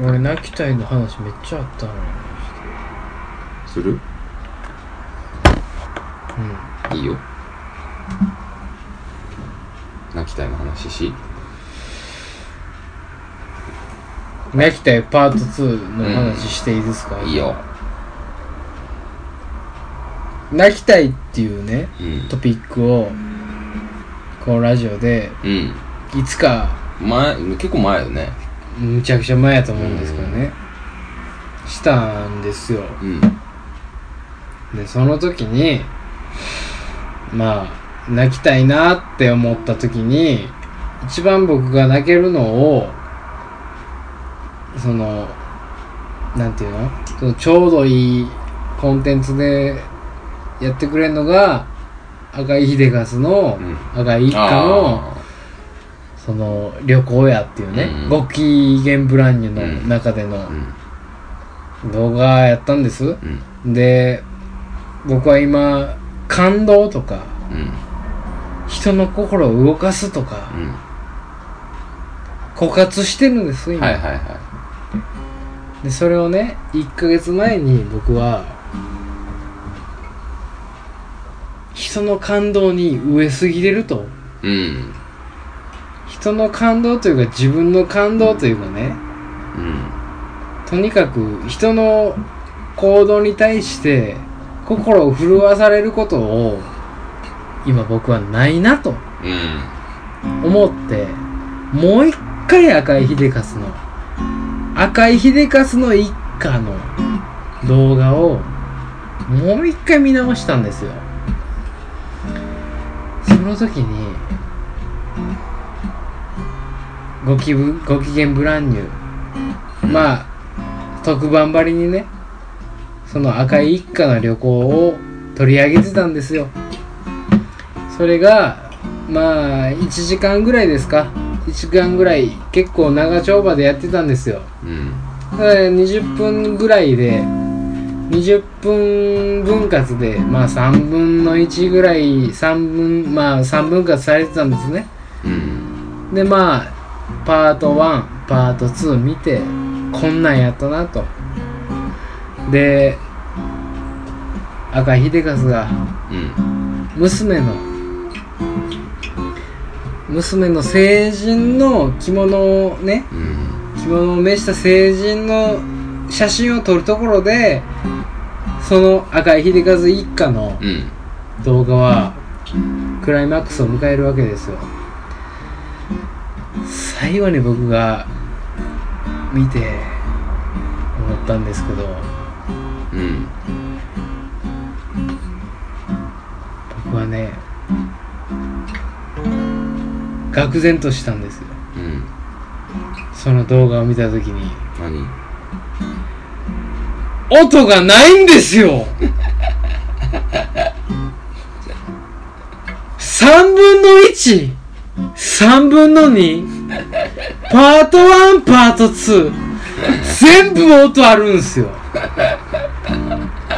俺泣きたいの話めっちゃあったのにする？いいよ。泣きたいの話し。うん泣きたいパート2の話していいですか、いいよ。泣きたいっていうねうん。トピックをこのラジオでうん。いつか前結構前よねむちゃくちゃ前やと思うんですけどね。したんですよ。うん。でその時にまあ泣きたいなって思った時に一番僕が泣けるのをそのなんていうの？そのちょうどいいコンテンツでやってくれるのが赤井秀和のうん。赤井一家のあその旅行やっていうね、うん。ご機嫌ブランニュの中でのーうん。動画やったんです、うん。で僕は今感動とかうん。人の心を動かすとかうん。枯渇してるんです今、はいはいはでそれをね1ヶ月前に僕は人の感動に飢えすぎれると。いうん人の感動というか自分の感動というかねうんとにかく人の行動に対して心を震わされることを今僕はないなと思ってもう一回赤井秀和の赤井秀和の一家の動画をもう一回見直したんですよ。その時にごきぶご機嫌ブランニュー。まあ特番張りにねその赤井一家の旅行を取り上げてたんですよ。それがまあ1時間ぐらいですか。1時間ぐらい結構長丁場でやってたんですよ。うん。だから20分ぐらいで20分分割でまあ3分の1ぐらい3分まあ3分割されてたんですね。うん。でまあパート1パート2見てこんなんやったなと。で赤井秀和がうん。娘の娘の成人の着物をねうん。着物を召した成人の写真を撮るところでその赤井秀和一家のうん。動画はクライマックスを迎えるわけですよ最後に僕が見て思ったんですけどうん。僕はね愕然としたんですよ。うん。その動画を見た時に何？音がないんですよ！3分の 1!3 分の 2! パート1パート2全部音あるんすよ。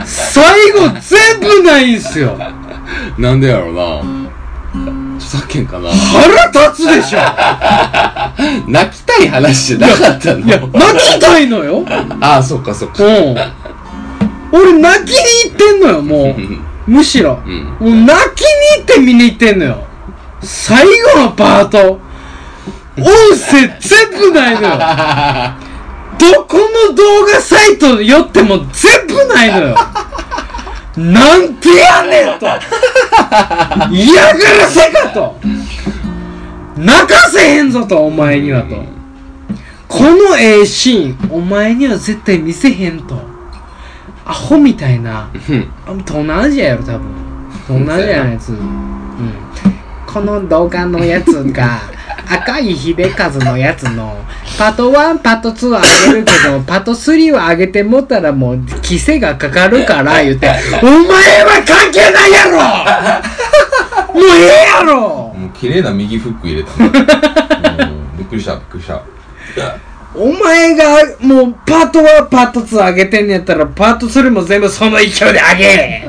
最後全部ないんすよ。なんでやろうな。著作権かな。腹立つでしょ。泣きたい話じゃなかったの。いや泣きたいのよ。ああそっかそっか。うん。俺泣きに行ってんのよもう。うん。むしろ。うん。もう泣きに行って見に行ってんのよ。最後のパート、音声全部ないのよ。どこの動画サイト寄っても全部ないのよ。なんてやねんと。嫌がらせかと。泣かせへんぞと、お前にはと。このええシーン、お前には絶対見せへんと。アホみたいな。うんあ東南アジアやろ多分東南アジアのやつうんこの動画のやつが赤い秀和のやつのパート1パート2はあげるけど パート3はあげてもったらもう規制がかかるから言って お前は関係ないやろ！もうええやろ！もう綺麗な右フック入れたびっくりしたびっくりした。お前がもうパート1パート2上げてんねやったらパート3も全部その勢いで上げ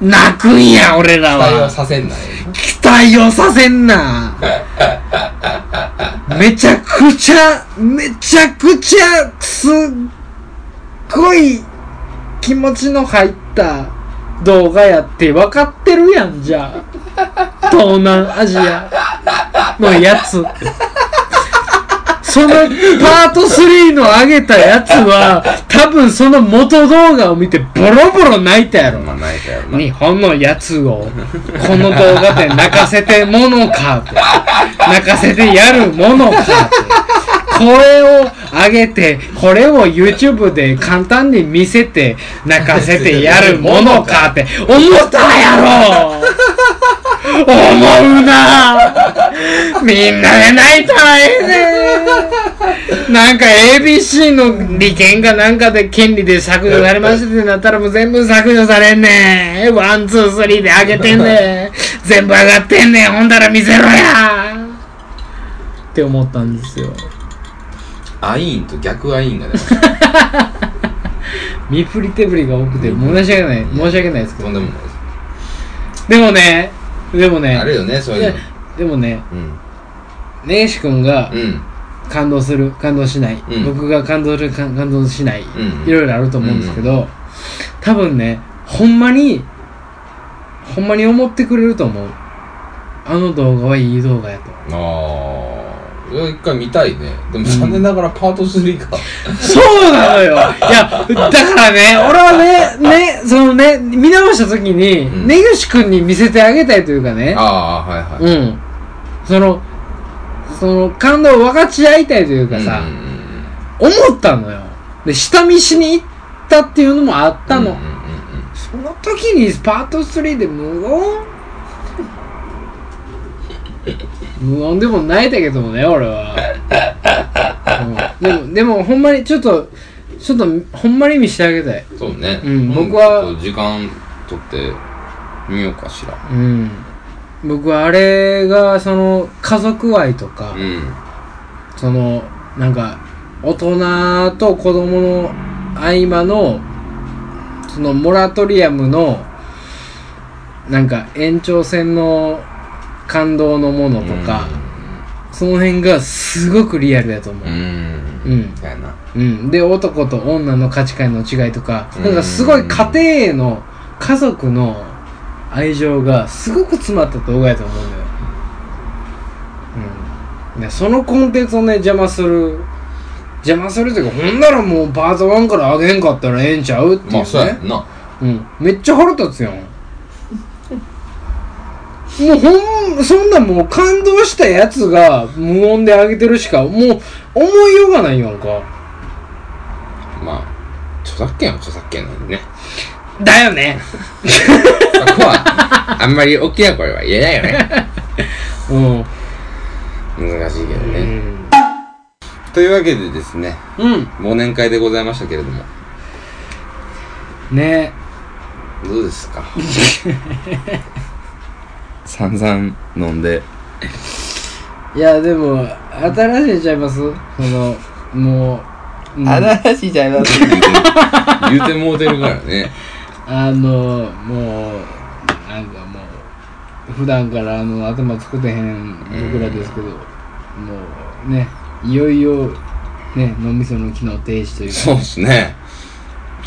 泣くんや俺ら期待ははさせんなよ。期待をさせんな めちゃくちゃ、めちゃくちゃ、すっごい気持ちの入った動画やって分かってるやん、じゃあ。東南アジアのやつ。そのパート3の上げたやつは、多分その元動画を見てボロボロ泣いたやろ。まあ泣いたやろな日本のやつを、この動画で泣かせてものかって。泣かせてやるものかって。これを上げて、これを YouTube で簡単に見せて、泣かせてやるものかって 思ったやろ思うなみんなで泣いたらええねなんか ABC の利権かなんかで権利で削除されましたってなったらもう全部削除されんねん。ワン、ツー、スリーで上げてんねん。全部上がってんねん。ほんだら見せろやって思ったんですよ。アイーンと逆アイーンが出ました 見振り手振りが多くて申し訳ない。申し訳ないですけどとん。でもないですでもね、でもね、あるよねそういうの。でもね、うん。ねえし君がうん。感動する、感動しない、うん。僕が感動する、感感動しない、うん。いろいろあると思うんですけど、多分ね、ほんまに、ほんまに思ってくれると思う。あの動画はいい動画やと。あ一回見たいねでも残念ながらパート3がそうなのよ。いや、だからね、俺はね、ね、そのね、見直した時に、うん。根岸君に見せてあげたいというかね、ああはいはい。うん。その、その感動を分かち合いたいというかさ、うん思ったのよ。で、下見しに行ったっていうのもあったの。うんうんうんその時にパート3で無言無言でも泣いたけどもね、俺は。うん、でも、でもほんまにちょっと、ちょっとほんまに見してあげたい。そうねうん僕は時間取ってみようかしらうん。僕はあれが、その、家族愛とか、うんその、なんか、大人と子供の合間の、そのモラトリアムの、なんか延長線の感動のものとか、その辺がすごくリアルやと思う。うんうん。やなうん。で、男と女の価値観の違いとか、うんなんかすごい家庭への、家族の愛情がすごく詰まった動画やと思うのよ。うん。で、そのコンテンツをね、邪魔する、邪魔するというか、ほんならもうパート1から上げんかったらええんちゃうっていうね。まあそうやんなうん。めっちゃ腹立つやん。もうほん、そんなもう感動したやつが無音で上げてるしか、もう思いようがないやんか。まあ著作権は著作権なんでねだよね。そこはあんまり大きな声は言えないよねうん。難しいけどね、うん。というわけでですねうん。忘年会でございましたけれどもねどうですか？散々飲んで。いや、でも、新しいちゃいます？その、もう、うん。新しいじゃないって 言うて言うてもうてるからね。あの、もう、なんかもう、普段からあの、頭作ってへん僕らですけど、もう、ね、いよいよ、ね、脳みその機能停止というか、そうですね。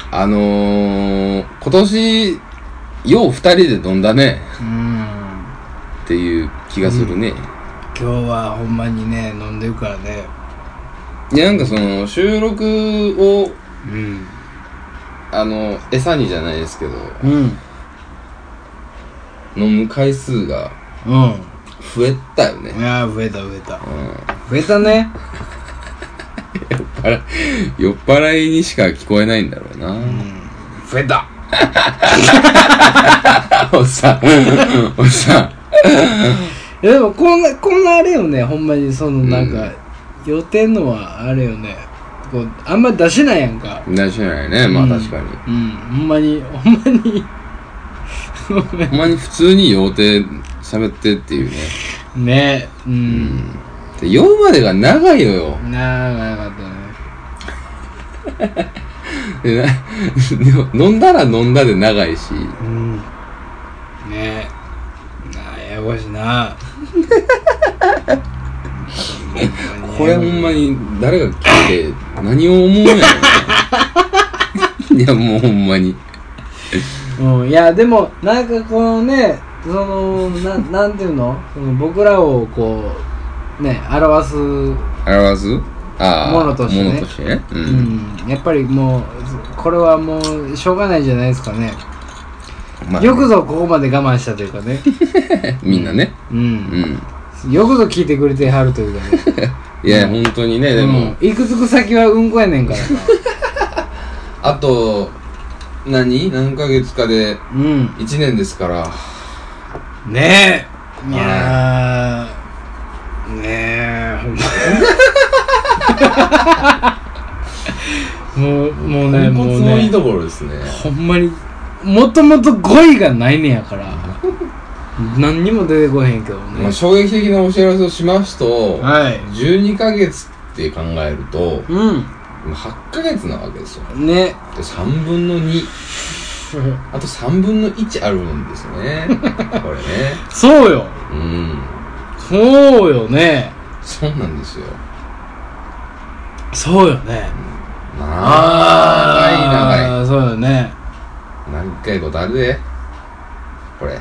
あのー、今年よう二人で飲んだね。うん。っていう気がするね、今日はほんまにね、飲んでるからね。いやなんかその収録をうん。あの餌にじゃないですけどうん。飲む回数がうん。増えたよねいやー、増えた増えた。うん増えたね。あら酔っ払いにしか聞こえないんだろうな、うん。増えた。おっさんおっさん いやでもこんな、こんなあれよね、ほんまにそのなんか、予定のはあれよね。こう、あんま出しないやんか。大事ないね。まあうん確かに、うん、ほんまに、ほんまに、ほんまに普通に酔うて喋ってっていうね。ね、うん。で酔うまでが長いのよ。なかったね。でな飲んだら飲んだで長いし。うん。ねややこしいな。これほんまに誰が聞いて何を思うん。や ろいやもうほんまに。うん、いやでもなんかこのねそのななんていうの？その僕らをこうね表す、う表す？ものとしてね。ね。うん、ん、やっぱりもうこれはもうしょうがないじゃないですかね、まあよくぞここまで我慢したというかね。みんなね。う、うん。んよくぞ聞いてくれてはるというかね。いや、本当にねでも、うん、行くつく先はうんこやねんから。さ あと何？何ヶ月かでうん。1年ですから。ねえ。いやー。ねえほんま。もうもうねもうポンコツのいいねところですね。ほんまにもともと語彙がないねんやから。何にも出てこへんけどね、まあ、衝撃的なお知らせをしますと、はい。12ヶ月って考えるとう8ヶ月なわけですよ。んね。で3分の2 あと3分の1あるんですね。これね。そうよ。うん。そうよね。そうなんですよ。そうよね。長い長い。いそうよね長いことあるでこれ。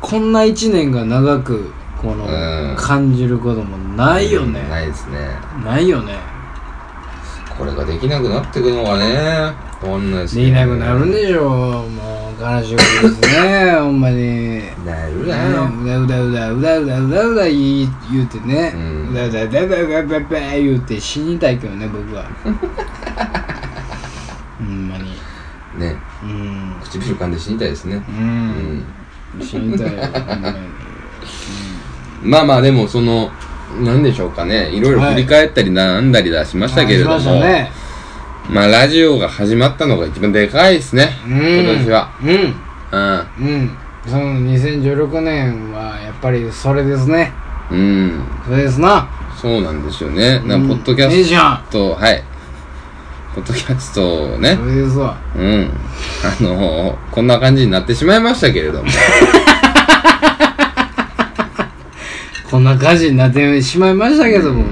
こんな一年が長くこのうん。感じることもないよね。うんないですね。ないよね。これができなくなってくのがねこんなですできなくなるんでしょもう悲しいことですね。ほんまに。なるねなだうだうだうだうだうだうだ言い言うてね、ううんだうだうだうだうだうだうだ言うて死にたいけどね僕はほんうん。唇噛んで死にたいですね。ううん。ん死にたい。よほんまにまあまあでもそのなんでしょうかね。いろいろ振り返ったりなんだりだしましたけれども、あしましたね。まあラジオが始まったのが一番でかいですね、うん。今年は。うん。うん。うん。その2016年はやっぱりそれですね。うん。それですな。そうなんですよね、なん。うんかポッドキャスいいじゃん。トはいポッドキャストをね。それですわうん。あのー、こんな感じになってしまいましたけれども。こんな感じになってしまいましたけども、も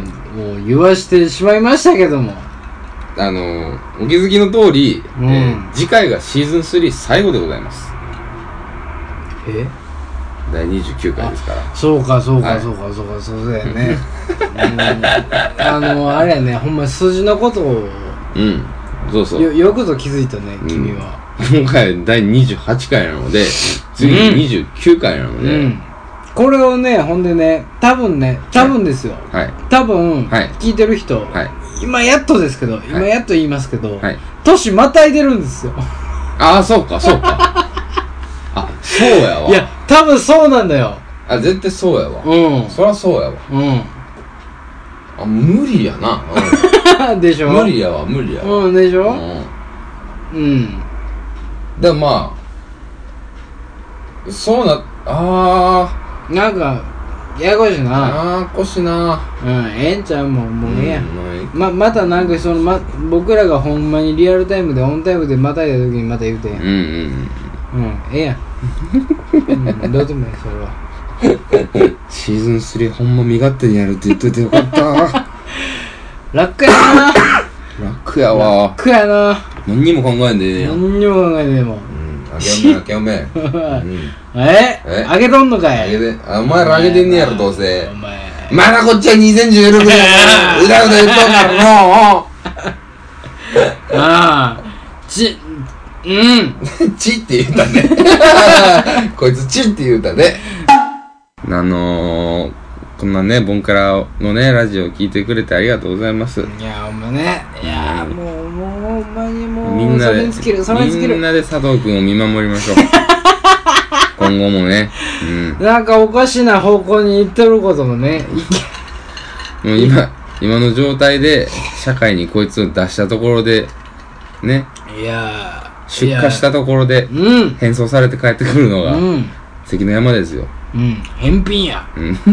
う言わしてしまいましたけども。あのー、お気づきの通り、うん。えー次回がシーズン3最後でございます。え？第29回ですから。そうかそうかはいそうかそうかそうだよね。うん。あのあれやねほんま数字のことをうん。そうそう。よよくぞ気づいたねうん。君は。今回第28回なので次29回なので、うん。これをねほんでね多分ね多分ですよ。はい。多分はい。聞いてる人はい。今やっとですけど今やっと言いますけどはい。年またいでるんですよ。ああそうかそうか。あそうやわ。いや多分そうなんだよ。あ絶対そうやわ、うん。そりゃそうやわ。うん。あ無理やな、でしょ。うん、無理やわ無理やわ、うんでしょ。うん。うん。でもまあそうなあなんかややこしいーな。あーこしな。うんええんちゃうもんもうええやん。うんままたなんかその、ま、僕らがほんまにリアルタイムでオンタイムでまたいだ時にまた言うてんうんうんうんええやん、うん、どうでもええそれは。シーズン3ほんま身勝手にやるって言っといてよかった楽やな。楽やわ。楽やな。何にも考えんでええやん。何にも考えてでもうんあけおめあけおめ うん。え？えあげとんのかい？あげてあお前らあげてんねやろどうせ。お前。まだこっちは2016年。うだうだ言っとんからのああ。ちうん。チって言うたね。こいつチって言うたね。あのー、こんなねボンカラのねラジオ聞いてくれてありがとうございます。いやほんまね。いやうんもうもうほんまにもうみんなでみんなで佐藤君を見守りましょう。今後もね。うん。なんかおかしな方向に行ってることもねいもう今今の状態で社会にこいつを出したところでね。いや出荷したところでうん。変装されて帰ってくるのがうん。関の山ですようん。返品や。うん。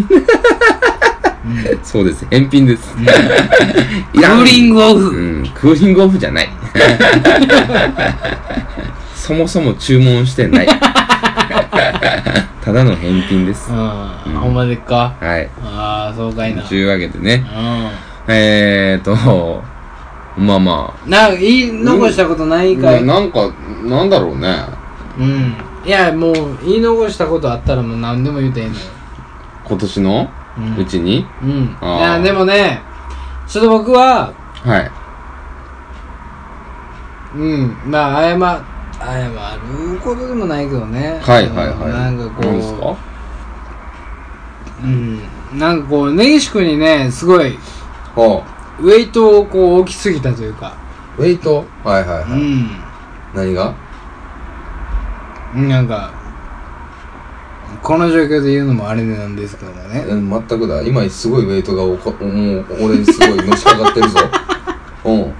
そうです。返品です。クーリングオうフん。クーリングオフじゃない。そもそも注文してない。ただの返品です。うん、うん。ほんまでっか？はい。ああそうかいな。というわけでね、うえーと、まあまんなんか言い残したことないあ、かい。ななんか、なんだろうね。うんいやもう言い残したことあったらもう何でも言うていいのよ。今年の？うん。うちに、うん。あー。いやでもねちょっと僕ははい。うん。まあ謝謝ることでもないけどね。はいはいはい。なんかこ何ですか？ううん。なんかこう根岸君にねすごいはウェイトをこう置きすぎたというか。あ、ウェイト？はいはいはい。うん。何が？なんかこの状況で言うのもあれなんですけどもねうん全くだ。今すごいウェイトがおこもう俺にすごいのしかかってるぞ。うん。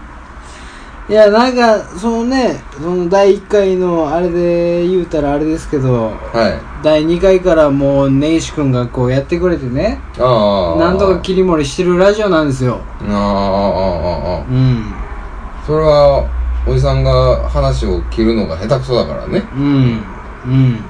いやなんかそのねその第1回のあれで言うたらあれですけどはい。第2回からもう根岸君がこうやってくれてねああ。なんとか切り盛りしてるラジオなんですよああ、ああ、ああ、ああ。うんそれは、おじさんが話を切るのが下手くそだからね。うん。うん。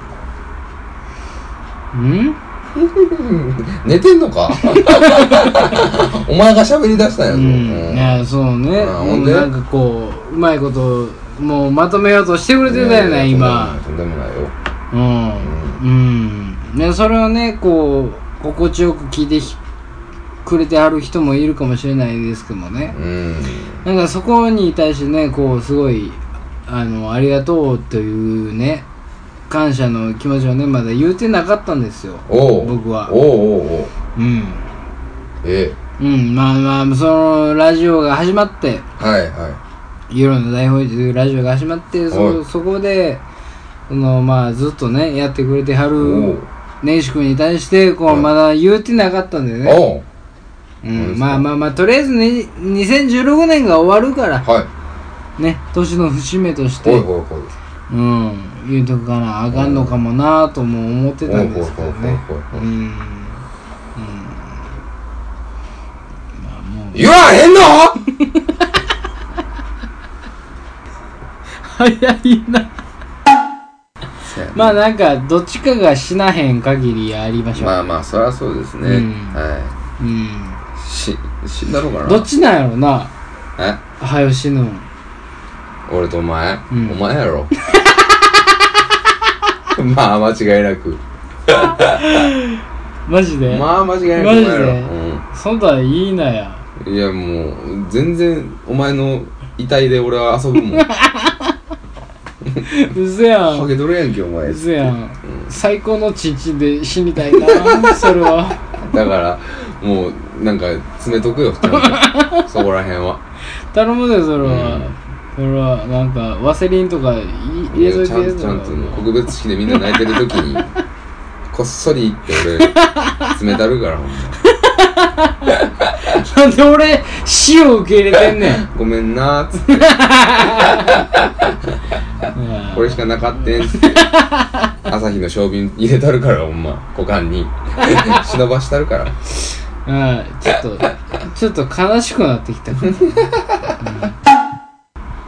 うん。寝てんのか？お前が喋り出したんやぞ。うん。うん。いやそうね。なんかこううまいこともうまとめようとしてくれてたよね今。とんでもないよ。うん。うん。ねそれをねこう心地よく聞いてひくれてはる人もいるかもしれないですけどもねうん。なんかそこに対してねこうすごいあのありがとうというね感謝の気持ちをねまだ言うてなかったんですよ。僕はおうおうおう。うんえ？うんまあまあそのラジオが始まってえ。はいはい。夜の大法というラジオが始まってはいそそこでそのまあずっとねやってくれてはおるう。根岸君に対してこはいうまだ言うてなかったんだよね、おう。ん、かまあまあまあとりあえずね2016年が終わるから。はい。ね年の節目として。ほいほいほい。うん。言うとくかなあかんのかもなとも思ってたんですけどね。ほいほいほいほいほいうん。うん。まあもう。言わへんの？早いな。まあなんかどっちかが死なへん限りやりましょう、まあまあ、そりゃそうですね。うん。はうん死んだろうかな。どっちなんやろなえ？早よ死ぬん俺とお前、うんお前やろ。まあ、間違いなく。マジで、まあ、間違いなくおマジで？前やろ。そんなんいいなやうん。いや、もう、全然、お前の遺体で俺は遊ぶもん。うそやんハゲとるやんけ、お前う。そやん最高のチンチンで死にたいなそれはだから、もう、なんか、詰めとくよ。そこら辺は。頼むでそれは、うん。それはなんかワセリンとかい入れといてちゃんちゃんと告別式でみんな泣いてる時に こっそり行って俺冷たるからほんま。なんで俺死を受け入れてんねん。ごめんなーっつって。これしかなかってんっつって。朝日の小瓶入れたるからほんま。股間に。忍ばしたるからうん。ちょっとちょっと悲しくなってきた。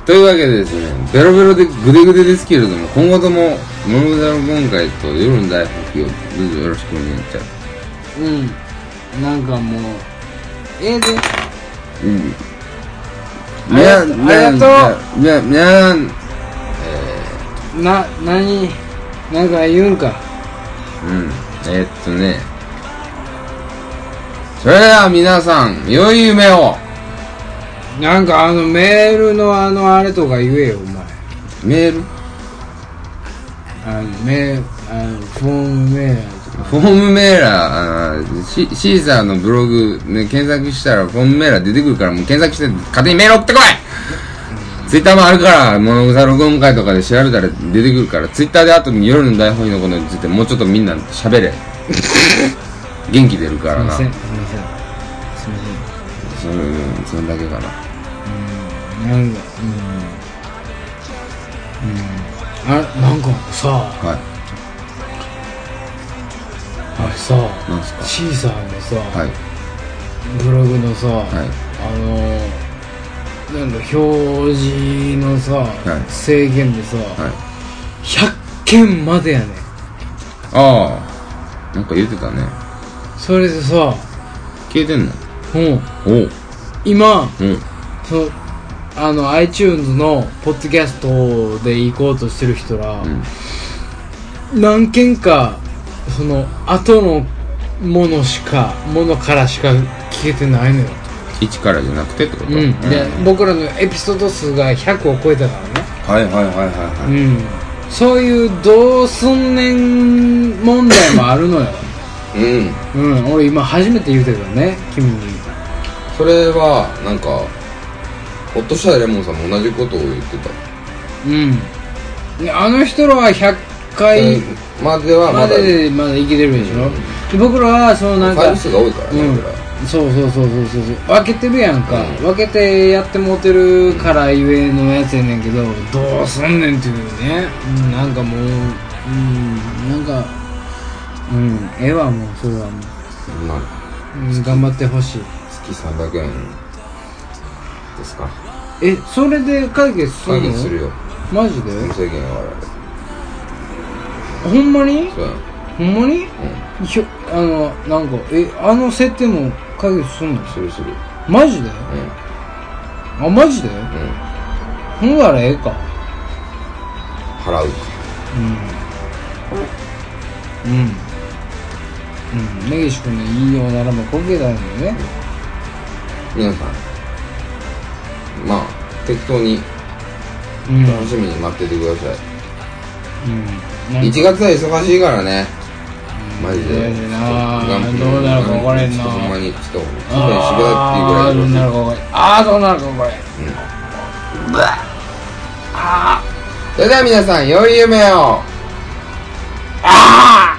というわけでですねベロベロでグデグデですけれども今後とも「モノグザル今回と夜の大復帰」をどうぞよろしくお願いしちゃうん。なんかもうええで。ううん。ありがとうありがとういやいやな何なんか言うんか。うん。えーっとね。それでは皆さん、良い夢を。なんかあのメールのあのあれとか言えよお前。メール？あのメールあのフォームメーラーとか。フォームメーラーシ、シーサーのブログ、ね、検索したらフォームメーラー出てくるからもう検索して勝手にメール送ってこい。ツイッターもあるから、物草録音会とかで調べたら出てくるから、ツイッターであと夜の大本営のことについてもうちょっとみんな喋れ。元気出るからな。すいませんそすいませんすいませんうん、そんだけかな。なんかうんうんあなんかさはい。あれさなんすか？シーサーのさ、はい。ブログのさ、はい。あのなんだ表示のさ、い制限でさ、はい。100件までやねんああなんか言ってたねそれでさ消えてんの？うん。おう。今うん。そのあの iTunes のポッドキャストで行こうとしてる人ら、うん。何件かその後のものしかものからしか聞けてないのよ、1からじゃなくてってこと？うん。で僕らのエピソード数が100を超えたからね。はいはいはいはいはい、うん。そういうどうすんねん問題もあるのようん。うん。俺今初めて言うてるからね君に。それはなんかホッとしたレモンさんも同じことを言ってた。うん。であの人らは100回まではままだまだいけてるでしょ、で僕らはそのなんか回数が多いからね、うん。そうそうそうそうそうそう。分けてるやんか、うん。分けてやってもうてるからゆえのやつやねんけどどうすんねんっていうね、うん、なんかもううんなんかうん。ええわもうそれはもまあ。う、うん、頑張ってほしい。月300円ですか。えそれで解決するの？解決するよ。マジで？無制限はほんまに？そうや。んほんまに？うひょあのなんかえあの設定も解決すんの？んするする。マジで？うん。あマジで？うん。ほんならええか。払う。かうん。うんうん。根岸君の言いようならばこけたんだよね。皆さん。まあ適当にうん。楽しみに待っててください、うん。なんか1月は忙しいからね。マジで。嫌やな。ちょっとどうなるか分からへんな。ほんまにちょっと勘弁してくれっていうぐあーどうなるか分からへんああどうなるか分からへん。それでは皆さん良い夢を。ああ